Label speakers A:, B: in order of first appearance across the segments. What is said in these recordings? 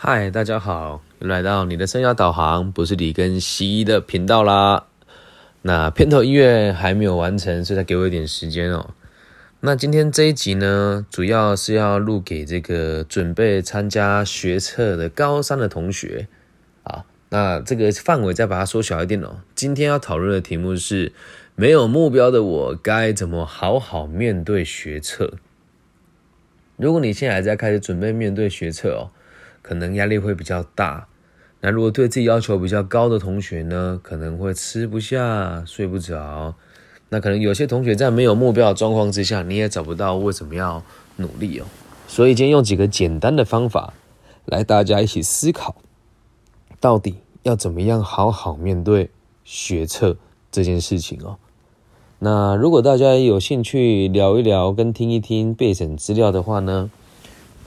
A: 嗨，大家好，又来到你的生涯导航，不是李跟西的频道啦。那片头音乐还没有完成，所以再给我一点时间哦。那今天这一集呢，主要是要录给这个准备参加学测的高三的同学啊。那这个范围再把它缩小一点哦。今天要讨论的题目是：没有目标的我该怎么好好面对学测？如果你现在还在开始准备面对学测哦。可能压力会比较大。那如果对自己要求比较高的同学呢，可能会吃不下、睡不着。那可能有些同学在没有目标的状况之下，你也找不到为什么要努力哦。所以今天用几个简单的方法来大家一起思考，到底要怎么样好好面对学测这件事情哦。那如果大家有兴趣聊一聊跟听一听备审资料的话呢？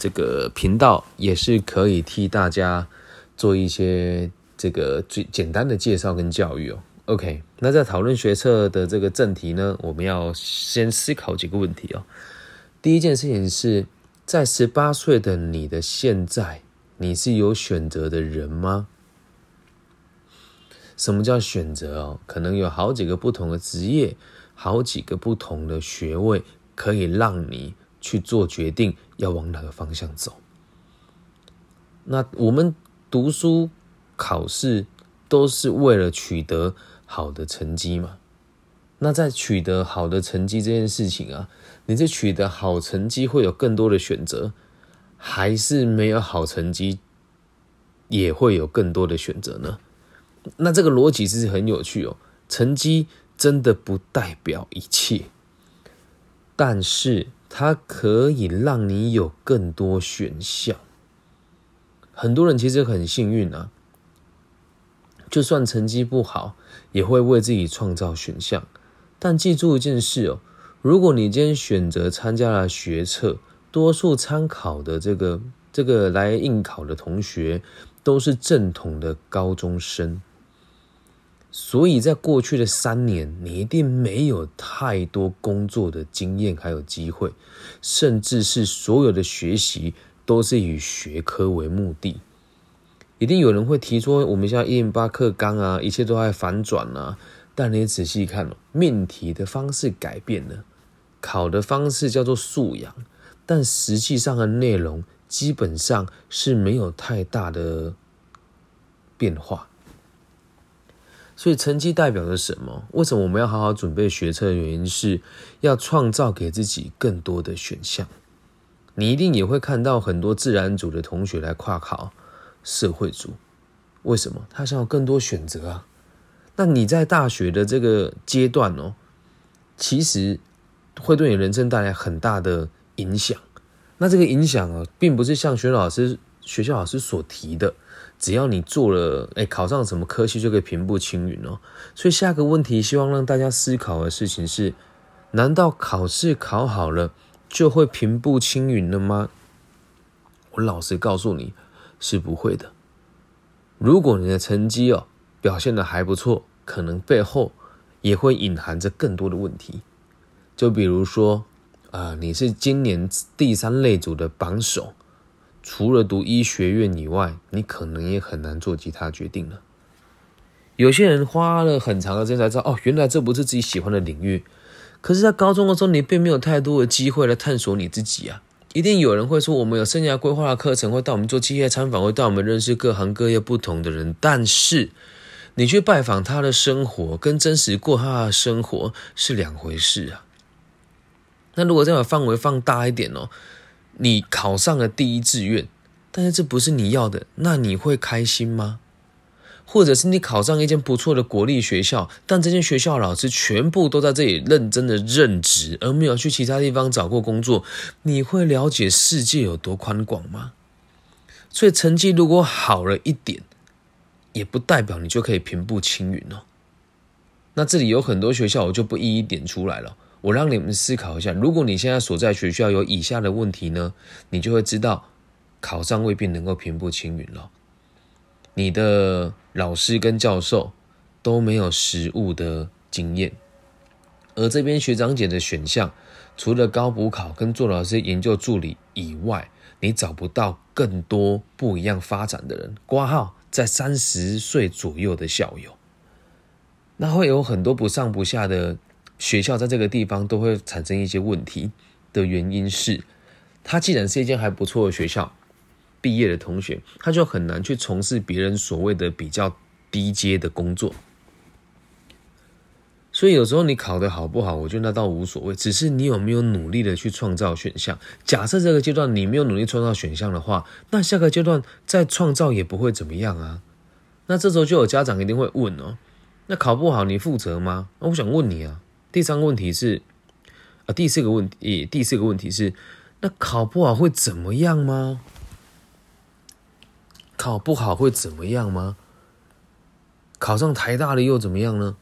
A: 这个频道也是可以替大家做一些这个最简单的介绍跟教育哦。OK，那在讨论学测的这个正题呢，我们要先思考几个问题哦。第一件事情是在十八岁的你的现在，你是有选择的人吗？什么叫选择哦？可能有好几个不同的职业，好几个不同的学位，可以让你。去做决定要往哪个方向走。那我们读书考试都是为了取得好的成绩嘛？那在取得好的成绩这件事情啊，你在取得好成绩会有更多的选择，还是没有好成绩也会有更多的选择呢？那这个逻辑是很有趣哦。成绩真的不代表一切，但是。它可以让你有更多选项。很多人其实很幸运啊，就算成绩不好，也会为自己创造选项。但记住一件事哦，如果你今天选择参加了学测，多数参考的这个这个来应考的同学，都是正统的高中生。所以在过去的三年，你一定没有太多工作的经验，还有机会，甚至是所有的学习都是以学科为目的。一定有人会提出，我们现在一零八课纲啊，一切都在反转啊。但你仔细看，命题的方式改变了，考的方式叫做素养，但实际上的内容基本上是没有太大的变化。所以成绩代表着什么？为什么我们要好好准备学车的原因是要创造给自己更多的选项。你一定也会看到很多自然组的同学来跨考社会组，为什么？他想要更多选择啊。那你在大学的这个阶段哦，其实会对你人生带来很大的影响。那这个影响啊，并不是像学老师、学校老师所提的。只要你做了，哎，考上什么科系就可以平步青云哦。所以下个问题，希望让大家思考的事情是：难道考试考好了就会平步青云了吗？我老实告诉你，是不会的。如果你的成绩哦表现的还不错，可能背后也会隐含着更多的问题。就比如说，啊，你是今年第三类组的榜首。除了读医学院以外，你可能也很难做其他决定了。有些人花了很长的时间才知道，哦，原来这不是自己喜欢的领域。可是，在高中的时候，你并没有太多的机会来探索你自己啊。一定有人会说，我们有生涯规划的课程，会带我们做企业参访，会带我们认识各行各业不同的人。但是，你去拜访他的生活，跟真实过他的生活是两回事啊。那如果再把范围放大一点哦。你考上了第一志愿，但是这不是你要的，那你会开心吗？或者是你考上一间不错的国立学校，但这间学校老师全部都在这里认真的任职，而没有去其他地方找过工作，你会了解世界有多宽广吗？所以成绩如果好了一点，也不代表你就可以平步青云哦。那这里有很多学校，我就不一一点出来了。我让你们思考一下，如果你现在所在学校有以下的问题呢，你就会知道考上未必能够平步青云了。你的老师跟教授都没有实务的经验，而这边学长姐的选项，除了高补考跟做老师研究助理以外，你找不到更多不一样发展的人。挂号在三十岁左右的校友，那会有很多不上不下的学校，在这个地方都会产生一些问题的原因是，它既然是一间还不错的学校，毕业的同学他就很难去从事别人所谓的比较低阶的工作。所以有时候你考得好不好，我觉得那倒无所谓，只是你有没有努力的去创造选项。假设这个阶段你没有努力创造选项的话，那下个阶段再创造也不会怎么样啊。那这时候就有家长一定会问哦，那考不好你负责吗？那我想问你啊，第三个问题是，啊，第四个问题，第四个问题是，那考不好会怎么样吗？考不好会怎么样吗？考上台大了又怎么样呢？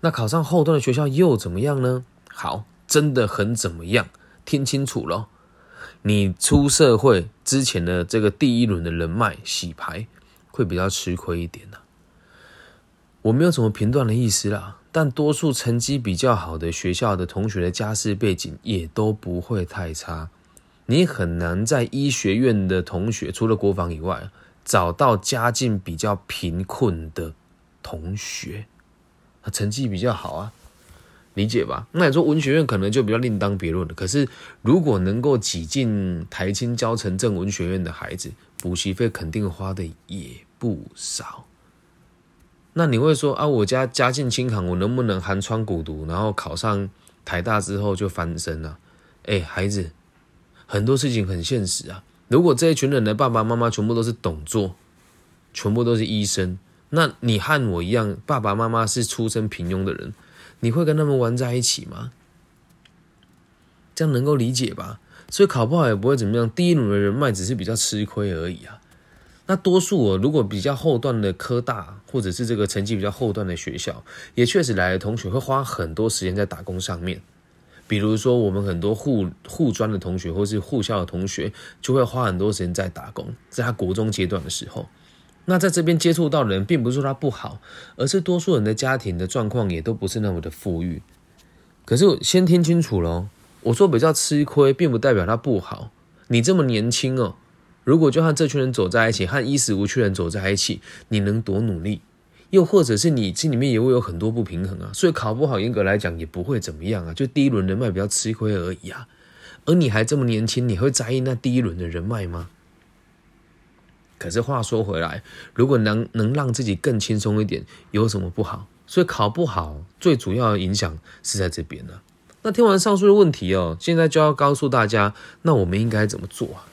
A: 那考上后端的学校又怎么样呢？好，真的很怎么样？听清楚了，你出社会之前的这个第一轮的人脉洗牌会比较吃亏一点的。我没有什么评断的意思啦，但多数成绩比较好的学校的同学的家世背景也都不会太差。你很难在医学院的同学，除了国防以外，找到家境比较贫困的同学。成绩比较好啊，理解吧？那你说文学院可能就比较另当别论了。可是如果能够挤进台青教城镇文学院的孩子，补习费肯定花的也不少。那你会说啊，我家家境清寒，我能不能寒窗苦读，然后考上台大之后就翻身了？哎，孩子，很多事情很现实啊。如果这一群人的爸爸妈妈全部都是董做，全部都是医生。那你和我一样，爸爸妈妈是出身平庸的人，你会跟他们玩在一起吗？这样能够理解吧？所以考不好也不会怎么样，第一轮的人脉只是比较吃亏而已啊。那多数哦，如果比较后段的科大，或者是这个成绩比较后段的学校，也确实来的同学会花很多时间在打工上面。比如说，我们很多护护专的同学，或是护校的同学，就会花很多时间在打工，在他国中阶段的时候。那在这边接触到的人，并不是说他不好，而是多数人的家庭的状况也都不是那么的富裕。可是先听清楚喽，我说比较吃亏，并不代表他不好。你这么年轻哦，如果就和这群人走在一起，和衣食无缺人走在一起，你能多努力？又或者是你心里面也会有很多不平衡啊，所以考不好，严格来讲也不会怎么样啊，就第一轮人脉比较吃亏而已啊。而你还这么年轻，你会在意那第一轮的人脉吗？可是话说回来，如果能能让自己更轻松一点，有什么不好？所以考不好，最主要的影响是在这边了。那听完上述的问题哦，现在就要告诉大家，那我们应该怎么做啊？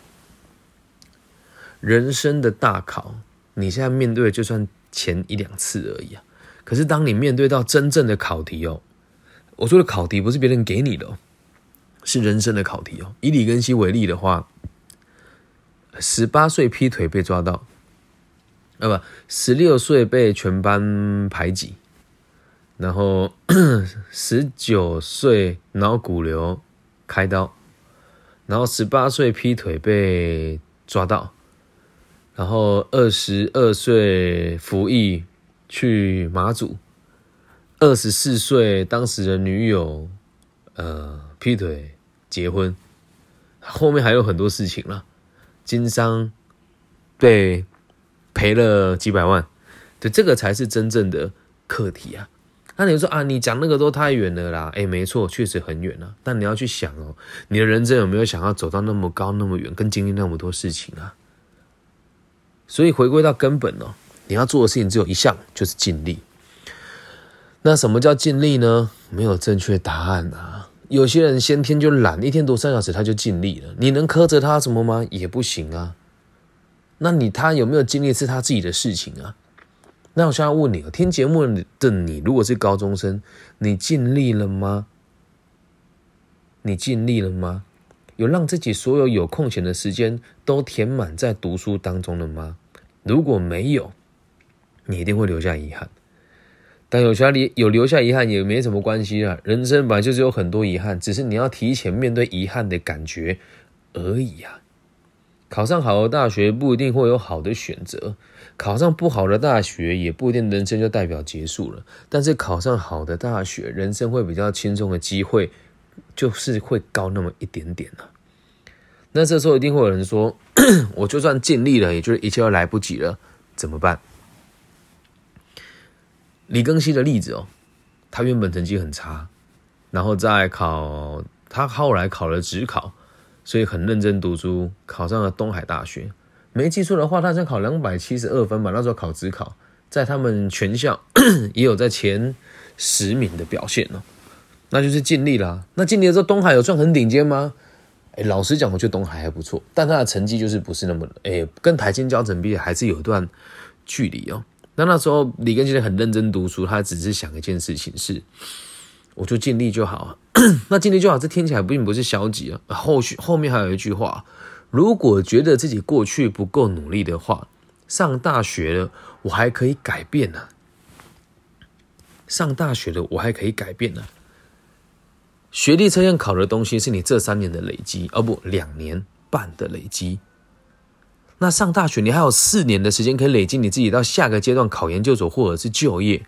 A: 人生的大考，你现在面对就算前一两次而已啊。可是当你面对到真正的考题哦，我说的考题不是别人给你的，哦是人生的考题哦。以李根熙为例的话。十八岁劈腿被抓到，啊不，十六岁被全班排挤，然后 十九岁脑骨瘤开刀，然后十八岁劈腿被抓到，然后二十二岁服役去马祖，二十四岁当时的女友呃劈腿结婚，后面还有很多事情了。经商被赔了几百万，对，这个才是真正的课题啊。那你说啊，你讲那个都太远了啦。哎，没错，确实很远了。但你要去想哦，你的人生有没有想要走到那么高、那么远，跟经历那么多事情啊？所以回归到根本哦，你要做的事情只有一项，就是尽力。那什么叫尽力呢？没有正确答案啊。有些人先天就懒，一天读三小时他就尽力了。你能苛责他什么吗？也不行啊。那你他有没有尽力是他自己的事情啊？那我现在问你听节目的你，如果是高中生，你尽力了吗？你尽力了吗？有让自己所有有空闲的时间都填满在读书当中了吗？如果没有，你一定会留下遗憾。但有下留有留下遗憾也没什么关系啊，人生本来就是有很多遗憾，只是你要提前面对遗憾的感觉而已啊。考上好的大学不一定会有好的选择，考上不好的大学也不一定人生就代表结束了。但是考上好的大学，人生会比较轻松的机会就是会高那么一点点啊。那这时候一定会有人说，我就算尽力了，也就是一切都来不及了，怎么办？李庚希的例子哦，他原本成绩很差，然后再考，他后来考了职考，所以很认真读书，考上了东海大学。没记错的话，他才考两百七十二分吧？那时候考职考，在他们全校 也有在前十名的表现哦，那就是尽力啦。那尽力的时候，东海有算很顶尖吗？哎，老实讲，我觉得东海还不错，但他的成绩就是不是那么，哎，跟台金交成比，还是有一段距离哦。那那时候李根其实很认真读书，他只是想一件事情是，我就尽力就好。那尽力就好，这听起来并不是消极啊。后续后面还有一句话，如果觉得自己过去不够努力的话，上大学了我还可以改变呢。上大学了我还可以改变呢。学历测验考的东西是你这三年的累积，而不两年半的累积。那上大学，你还有四年的时间可以累积你自己到下个阶段考研究所或者是就业。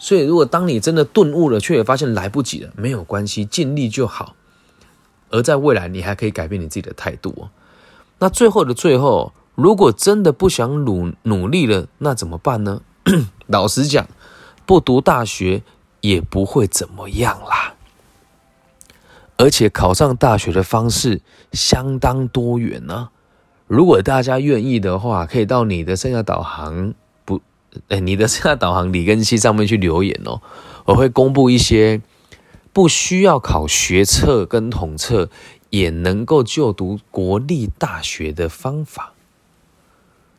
A: 所以，如果当你真的顿悟了，却也发现来不及了，没有关系，尽力就好。而在未来，你还可以改变你自己的态度哦。那最后的最后，如果真的不想努努力了，那怎么办呢？老实讲，不读大学也不会怎么样啦。而且考上大学的方式相当多元呢。如果大家愿意的话，可以到你的生涯导航不，哎，你的生涯导航李根熙上面去留言哦。我会公布一些不需要考学测跟统测也能够就读国立大学的方法。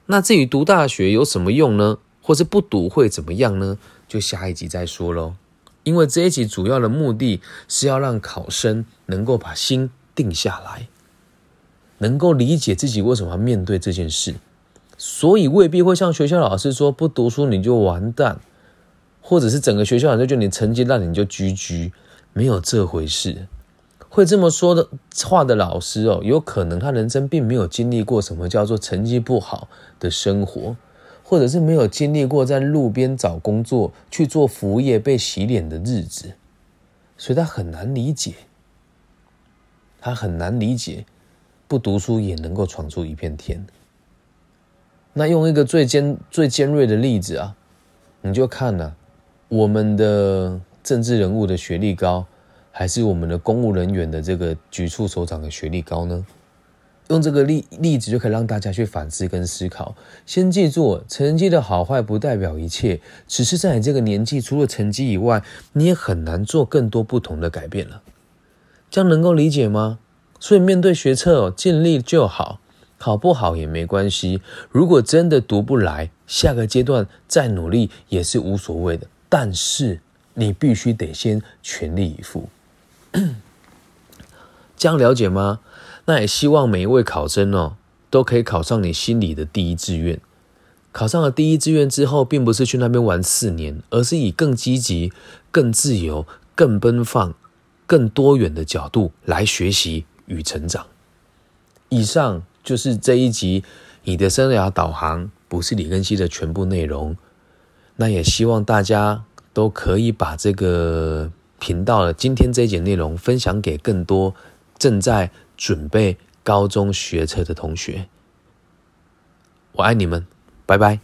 A: 那至于读大学有什么用呢？或是不读会怎么样呢？就下一集再说喽。因为这一集主要的目的是要让考生能够把心定下来。能够理解自己为什么要面对这件事，所以未必会像学校老师说不读书你就完蛋，或者是整个学校老师就你成绩烂你就居居，没有这回事。会这么说的话的老师哦，有可能他人生并没有经历过什么叫做成绩不好的生活，或者是没有经历过在路边找工作去做服务业被洗脸的日子，所以他很难理解，他很难理解。不读书也能够闯出一片天。那用一个最尖、最尖锐的例子啊，你就看了我们的政治人物的学历高，还是我们的公务人员的这个局处首长的学历高呢？用这个例例子就可以让大家去反思跟思考。先记住，成绩的好坏不代表一切，只是在你这个年纪，除了成绩以外，你也很难做更多不同的改变了。这样能够理解吗？所以面对学测，尽力就好，考不好也没关系。如果真的读不来，下个阶段再努力也是无所谓的。但是你必须得先全力以赴。这样了解吗？那也希望每一位考生哦，都可以考上你心里的第一志愿。考上了第一志愿之后，并不是去那边玩四年，而是以更积极、更自由、更奔放、更多元的角度来学习。与成长。以上就是这一集你的生涯导航，不是李根熙的全部内容。那也希望大家都可以把这个频道的今天这一节内容分享给更多正在准备高中学车的同学。我爱你们，拜拜。